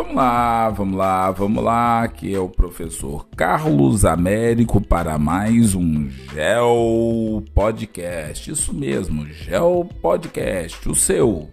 Vamos lá, vamos lá, vamos lá. Aqui é o professor Carlos Américo para mais um Gel Podcast. Isso mesmo, Gel Podcast. O seu,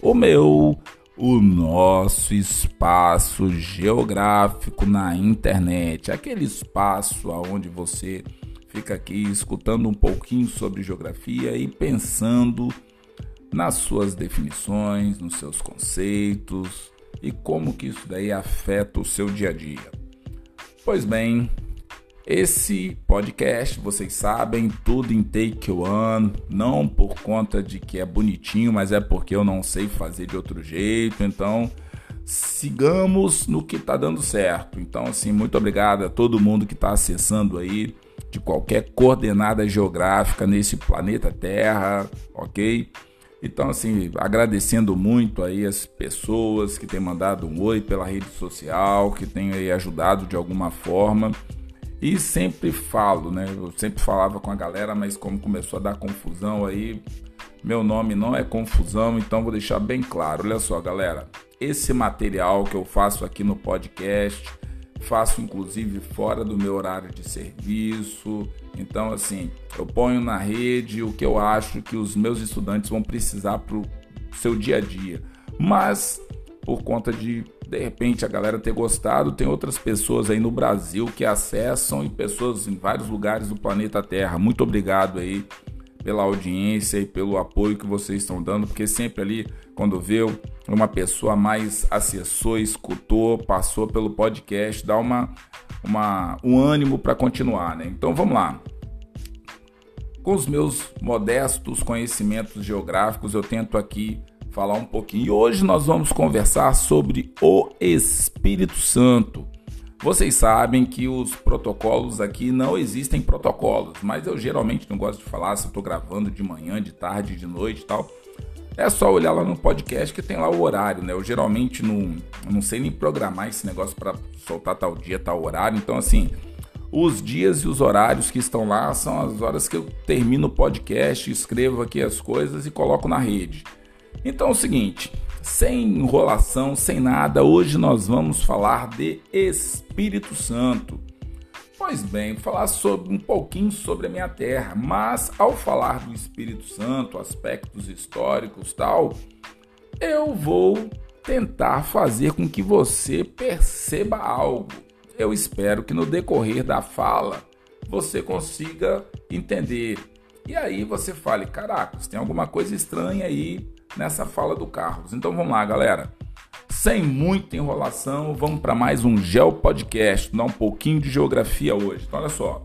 o meu, o nosso espaço geográfico na internet. Aquele espaço onde você fica aqui escutando um pouquinho sobre geografia e pensando nas suas definições, nos seus conceitos e como que isso daí afeta o seu dia a dia. Pois bem, esse podcast, vocês sabem, tudo em take one, não por conta de que é bonitinho, mas é porque eu não sei fazer de outro jeito, então sigamos no que está dando certo. Então, assim, muito obrigado a todo mundo que está acessando aí de qualquer coordenada geográfica nesse planeta Terra, ok? Então, assim, agradecendo muito aí as pessoas que têm mandado um oi pela rede social, que têm aí ajudado de alguma forma. E sempre falo, né? Eu sempre falava com a galera, mas como começou a dar confusão aí, meu nome não é confusão, então vou deixar bem claro. Olha só, galera, esse material que eu faço aqui no podcast, faço inclusive fora do meu horário de serviço, então, assim, eu ponho na rede o que eu acho que os meus estudantes vão precisar para o seu dia a dia. Mas, por conta de, de repente, a galera ter gostado, tem outras pessoas aí no Brasil que acessam e pessoas em vários lugares do planeta Terra. Muito obrigado aí pela audiência e pelo apoio que vocês estão dando, porque sempre ali, quando vê uma pessoa mais acessou, escutou, passou pelo podcast, dá uma, uma um ânimo para continuar, né? Então vamos lá. Com os meus modestos conhecimentos geográficos, eu tento aqui falar um pouquinho. E hoje nós vamos conversar sobre o Espírito Santo. Vocês sabem que os protocolos aqui não existem protocolos, mas eu geralmente não gosto de falar se eu estou gravando de manhã, de tarde, de noite e tal. É só olhar lá no podcast que tem lá o horário, né? Eu geralmente não, não sei nem programar esse negócio para soltar tal dia, tal horário. Então, assim, os dias e os horários que estão lá são as horas que eu termino o podcast, escrevo aqui as coisas e coloco na rede. Então é o seguinte, sem enrolação, sem nada, hoje nós vamos falar de Espírito Santo. Pois bem, falar sobre um pouquinho sobre a minha terra, mas ao falar do Espírito Santo, aspectos históricos, tal, eu vou tentar fazer com que você perceba algo eu espero que no decorrer da fala você consiga entender. E aí você fale: caracas, tem alguma coisa estranha aí nessa fala do Carlos. Então vamos lá, galera. Sem muita enrolação, vamos para mais um Geo Podcast, dar um pouquinho de geografia hoje. Então, olha só.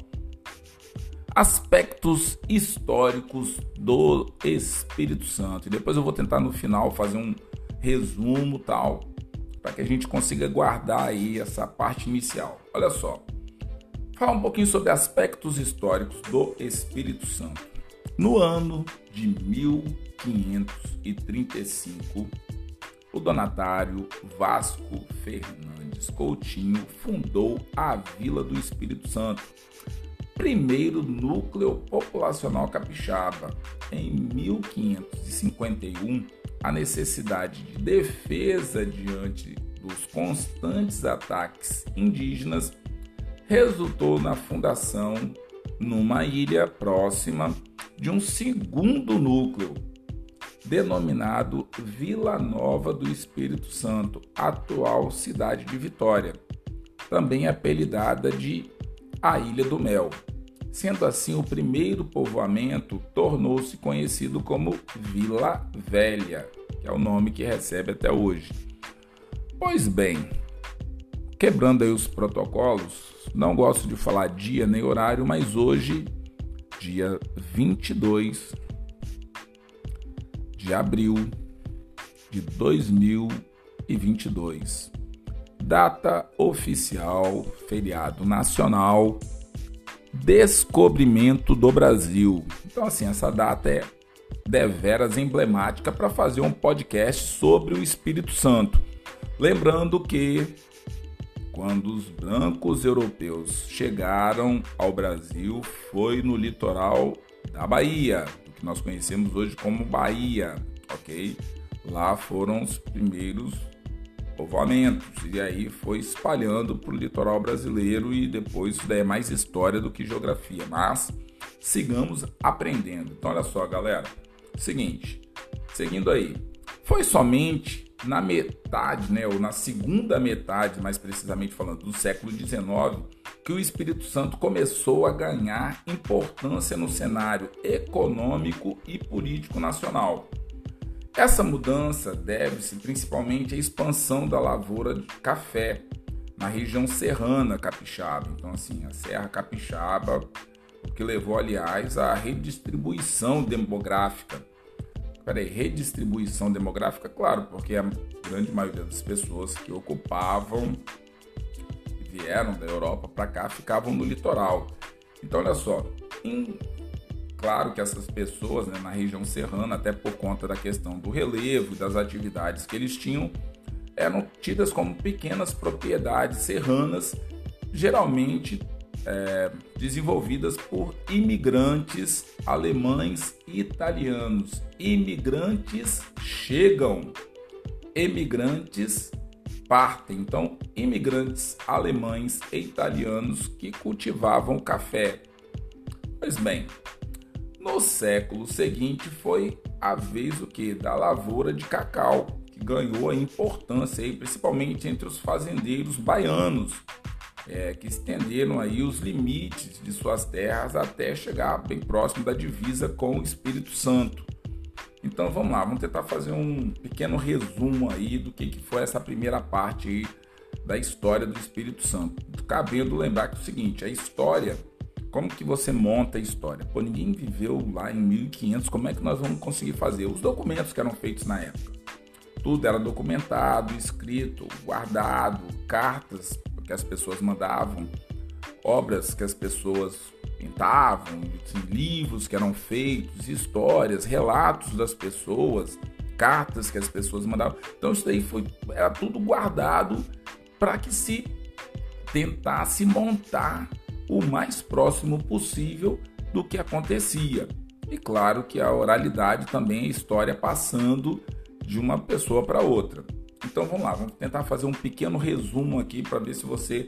Aspectos históricos do Espírito Santo. E depois eu vou tentar no final fazer um resumo tal para que a gente consiga guardar aí essa parte inicial. Olha só, falar um pouquinho sobre aspectos históricos do Espírito Santo. No ano de 1535, o donatário Vasco Fernandes Coutinho fundou a Vila do Espírito Santo, primeiro núcleo populacional capixaba. Em 1551, a necessidade de defesa diante dos constantes ataques indígenas resultou na fundação, numa ilha próxima, de um segundo núcleo, denominado Vila Nova do Espírito Santo, atual cidade de Vitória, também apelidada de a Ilha do Mel. Sendo assim, o primeiro povoamento tornou-se conhecido como Vila Velha, que é o nome que recebe até hoje. Pois bem, quebrando aí os protocolos, não gosto de falar dia nem horário, mas hoje, dia 22 de abril de 2022, data oficial, feriado nacional descobrimento do Brasil. Então, assim, essa data é deveras emblemática para fazer um podcast sobre o Espírito Santo. Lembrando que quando os brancos europeus chegaram ao Brasil foi no litoral da Bahia, que nós conhecemos hoje como Bahia, ok? Lá foram os primeiros povoamentos, e aí foi espalhando para o litoral brasileiro e depois isso daí é mais história do que geografia, mas sigamos aprendendo. Então olha só, galera, seguinte, seguindo aí, foi somente na metade, né, ou na segunda metade, mais precisamente falando, do século XIX, que o Espírito Santo começou a ganhar importância no cenário econômico e político nacional. Essa mudança deve-se principalmente à expansão da lavoura de café na região serrana capixaba. Então, assim, a Serra Capixaba, o que levou, aliás, à redistribuição demográfica. Peraí, redistribuição demográfica? Claro, porque a grande maioria das pessoas que ocupavam vieram da Europa para cá ficavam no litoral. Então, olha só, em Claro que essas pessoas né, na região serrana, até por conta da questão do relevo e das atividades que eles tinham, eram tidas como pequenas propriedades serranas, geralmente é, desenvolvidas por imigrantes alemães e italianos. Imigrantes chegam, emigrantes partem. Então, imigrantes alemães e italianos que cultivavam café. Pois bem, no século seguinte foi a vez o que da lavoura de cacau, que ganhou a importância aí, principalmente entre os fazendeiros baianos, é, que estenderam aí os limites de suas terras até chegar bem próximo da divisa com o Espírito Santo. Então vamos lá, vamos tentar fazer um pequeno resumo aí do que, que foi essa primeira parte aí da história do Espírito Santo. Cabendo lembrar que é o seguinte, a história como que você monta a história? Pô, ninguém viveu lá em 1500, como é que nós vamos conseguir fazer? Os documentos que eram feitos na época. Tudo era documentado, escrito, guardado, cartas que as pessoas mandavam, obras que as pessoas pintavam, livros que eram feitos, histórias, relatos das pessoas, cartas que as pessoas mandavam. Então isso daí foi era tudo guardado para que se tentasse montar o mais próximo possível do que acontecia. E claro que a oralidade também é história passando de uma pessoa para outra. Então vamos lá, vamos tentar fazer um pequeno resumo aqui para ver se você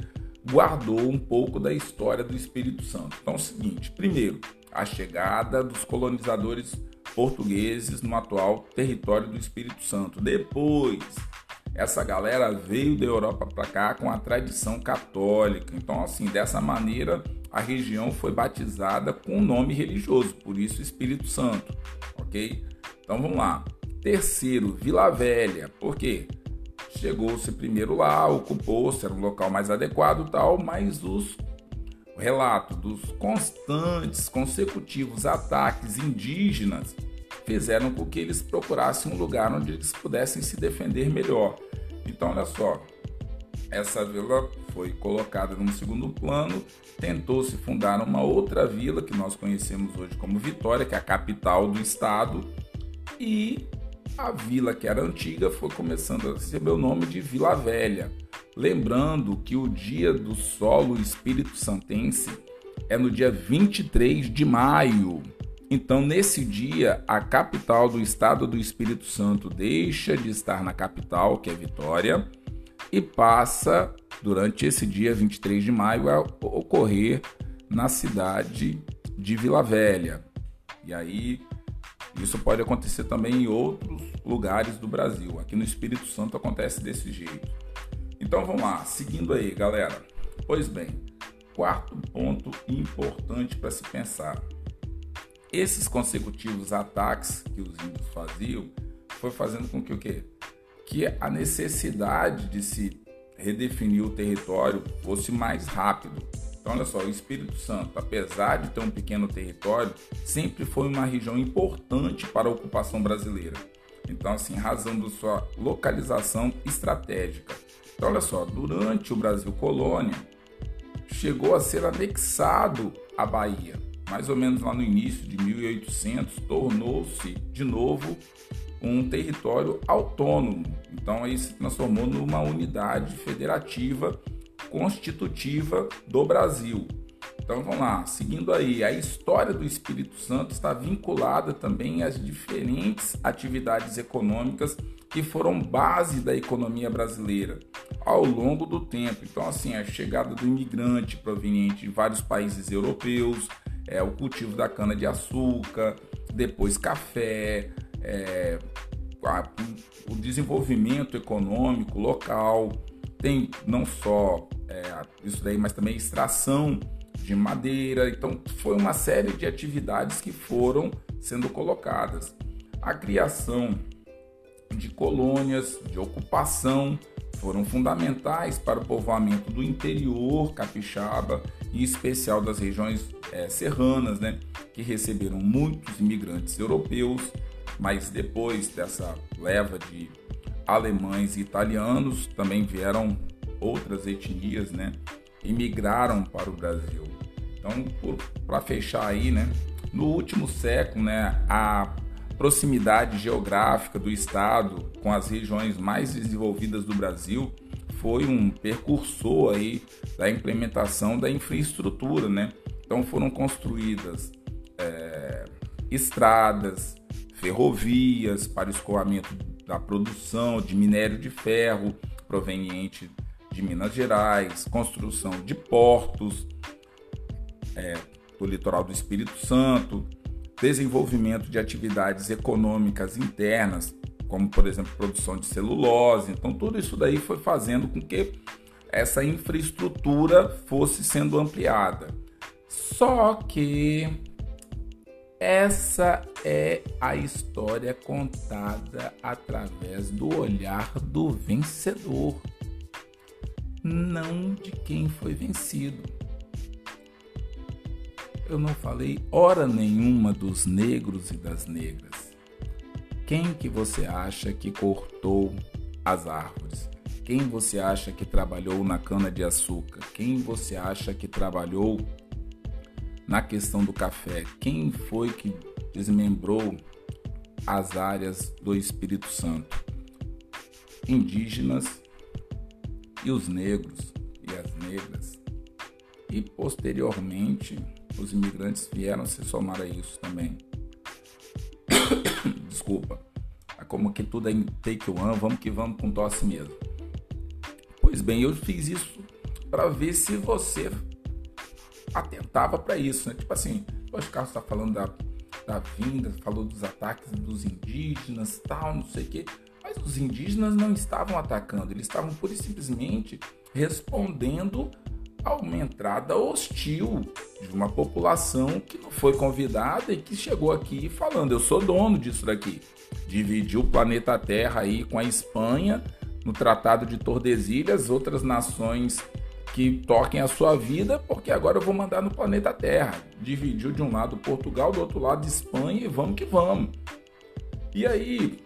guardou um pouco da história do Espírito Santo. Então é o seguinte: primeiro, a chegada dos colonizadores portugueses no atual território do Espírito Santo. Depois, essa galera veio da Europa para cá com a tradição católica. Então, assim, dessa maneira, a região foi batizada com um nome religioso, por isso Espírito Santo, ok? Então vamos lá. Terceiro, Vila Velha. Por quê? Chegou-se primeiro lá, ocupou-se, era um local mais adequado tal, mas os o relato dos constantes, consecutivos ataques indígenas fizeram com que eles procurassem um lugar onde eles pudessem se defender melhor. Então, olha só, essa vila foi colocada num segundo plano, tentou-se fundar uma outra vila que nós conhecemos hoje como Vitória, que é a capital do estado, e a vila que era antiga foi começando a receber o nome de Vila Velha. Lembrando que o dia do solo espírito santense é no dia 23 de maio. Então, nesse dia, a capital do estado do Espírito Santo deixa de estar na capital, que é Vitória, e passa, durante esse dia 23 de maio, a ocorrer na cidade de Vila Velha. E aí, isso pode acontecer também em outros lugares do Brasil. Aqui no Espírito Santo acontece desse jeito. Então vamos lá, seguindo aí, galera. Pois bem, quarto ponto importante para se pensar esses consecutivos ataques que os índios faziam foi fazendo com que o quê? Que a necessidade de se redefinir o território fosse mais rápido. Então, olha só, o Espírito Santo, apesar de ter um pequeno território, sempre foi uma região importante para a ocupação brasileira. Então, assim, razão da sua localização estratégica. Então, olha só, durante o Brasil colônia, chegou a ser anexado a Bahia mais ou menos lá no início de 1800, tornou-se de novo um território autônomo. Então aí se transformou numa unidade federativa constitutiva do Brasil. Então vamos lá, seguindo aí, a história do Espírito Santo está vinculada também às diferentes atividades econômicas que foram base da economia brasileira ao longo do tempo. Então, assim, a chegada do imigrante proveniente de vários países europeus, é, o cultivo da cana-de-açúcar, depois café, é, a, o desenvolvimento econômico local, tem não só é, isso daí, mas também extração de madeira. Então, foi uma série de atividades que foram sendo colocadas. A criação de colônias, de ocupação, foram fundamentais para o povoamento do interior capixaba, em especial das regiões é, serranas, né, que receberam muitos imigrantes europeus, mas depois dessa leva de alemães e italianos também vieram outras etnias, né, imigraram para o Brasil. Então, para fechar aí, né, no último século, né, a proximidade geográfica do estado com as regiões mais desenvolvidas do Brasil foi um percursor aí da implementação da infraestrutura, né? Então foram construídas é, estradas, ferrovias para escoamento da produção de minério de ferro proveniente de Minas Gerais, construção de portos é, do litoral do Espírito Santo, desenvolvimento de atividades econômicas internas, como por exemplo produção de celulose. Então tudo isso daí foi fazendo com que essa infraestrutura fosse sendo ampliada. Só que essa é a história contada através do olhar do vencedor, não de quem foi vencido eu não falei hora nenhuma dos negros e das negras. Quem que você acha que cortou as árvores? Quem você acha que trabalhou na cana de açúcar? Quem você acha que trabalhou na questão do café? Quem foi que desmembrou as áreas do Espírito Santo? Indígenas e os negros e as negras. E posteriormente os imigrantes vieram se somar a isso também. Desculpa. É como que tudo é em take one, vamos que vamos com tosse mesmo. Pois bem, eu fiz isso para ver se você atentava para isso, né? Tipo assim, o Carlos está falando da, da vinda, falou dos ataques dos indígenas, tal, não sei o quê. Mas os indígenas não estavam atacando, eles estavam pura e simplesmente respondendo a uma entrada hostil de uma população que não foi convidada e que chegou aqui falando: eu sou dono disso daqui. Dividiu o planeta Terra aí com a Espanha no Tratado de Tordesilhas, outras nações que toquem a sua vida, porque agora eu vou mandar no planeta Terra. Dividiu de um lado Portugal, do outro lado Espanha e vamos que vamos. E aí,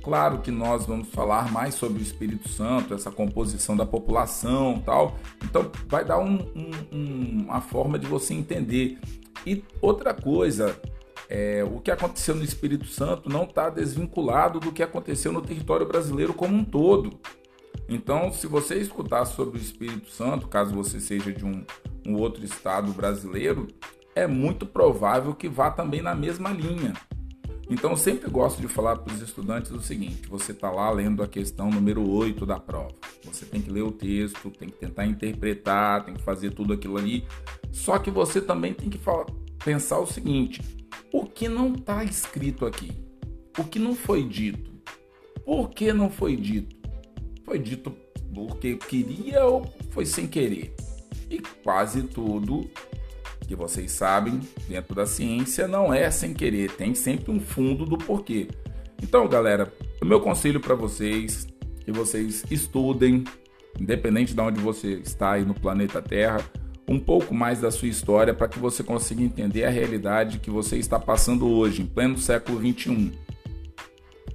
Claro que nós vamos falar mais sobre o Espírito Santo, essa composição da população tal. Então vai dar um, um, uma forma de você entender. E outra coisa, é, o que aconteceu no Espírito Santo não está desvinculado do que aconteceu no território brasileiro como um todo. Então, se você escutar sobre o Espírito Santo, caso você seja de um, um outro estado brasileiro, é muito provável que vá também na mesma linha. Então, eu sempre gosto de falar para os estudantes o seguinte: você está lá lendo a questão número 8 da prova. Você tem que ler o texto, tem que tentar interpretar, tem que fazer tudo aquilo ali. Só que você também tem que falar, pensar o seguinte: o que não está escrito aqui? O que não foi dito? Por que não foi dito? Foi dito porque queria ou foi sem querer? E quase tudo que vocês sabem, dentro da ciência não é sem querer, tem sempre um fundo do porquê. Então, galera, o meu conselho para vocês que vocês estudem, independente de onde você está aí no planeta Terra, um pouco mais da sua história para que você consiga entender a realidade que você está passando hoje, em pleno século 21.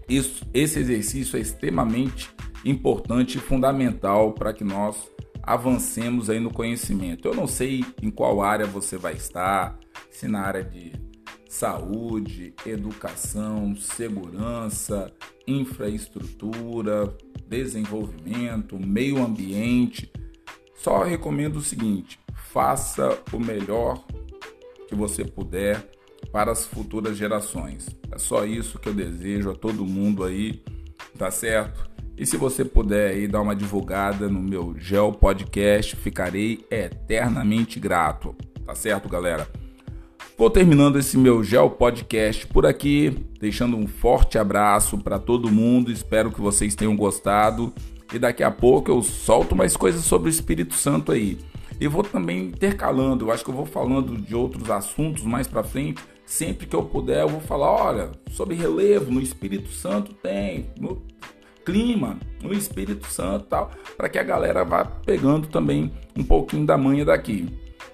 Isso, esse exercício é extremamente importante e fundamental para que nós avancemos aí no conhecimento. Eu não sei em qual área você vai estar, se na área de saúde, educação, segurança, infraestrutura, desenvolvimento, meio ambiente. Só recomendo o seguinte: faça o melhor que você puder para as futuras gerações. É só isso que eu desejo a todo mundo aí, tá certo? E se você puder aí dar uma divulgada no meu Gel Podcast, ficarei eternamente grato. Tá certo, galera? Vou terminando esse meu Gel Podcast por aqui, deixando um forte abraço para todo mundo. Espero que vocês tenham gostado. E daqui a pouco eu solto mais coisas sobre o Espírito Santo aí. E vou também intercalando, eu acho que eu vou falando de outros assuntos mais para frente. Sempre que eu puder, eu vou falar, olha, sobre relevo no Espírito Santo tem, no clima, no Espírito Santo tal, para que a galera vá pegando também um pouquinho da manha daqui.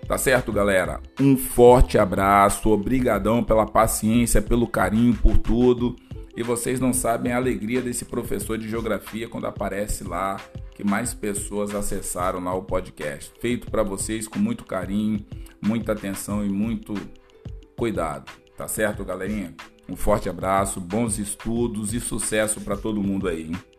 Tá certo, galera? Um forte abraço, obrigadão pela paciência, pelo carinho, por tudo. E vocês não sabem a alegria desse professor de geografia quando aparece lá que mais pessoas acessaram lá o podcast. Feito para vocês com muito carinho, muita atenção e muito cuidado. Tá certo, galerinha? Um forte abraço, bons estudos e sucesso para todo mundo aí. Hein?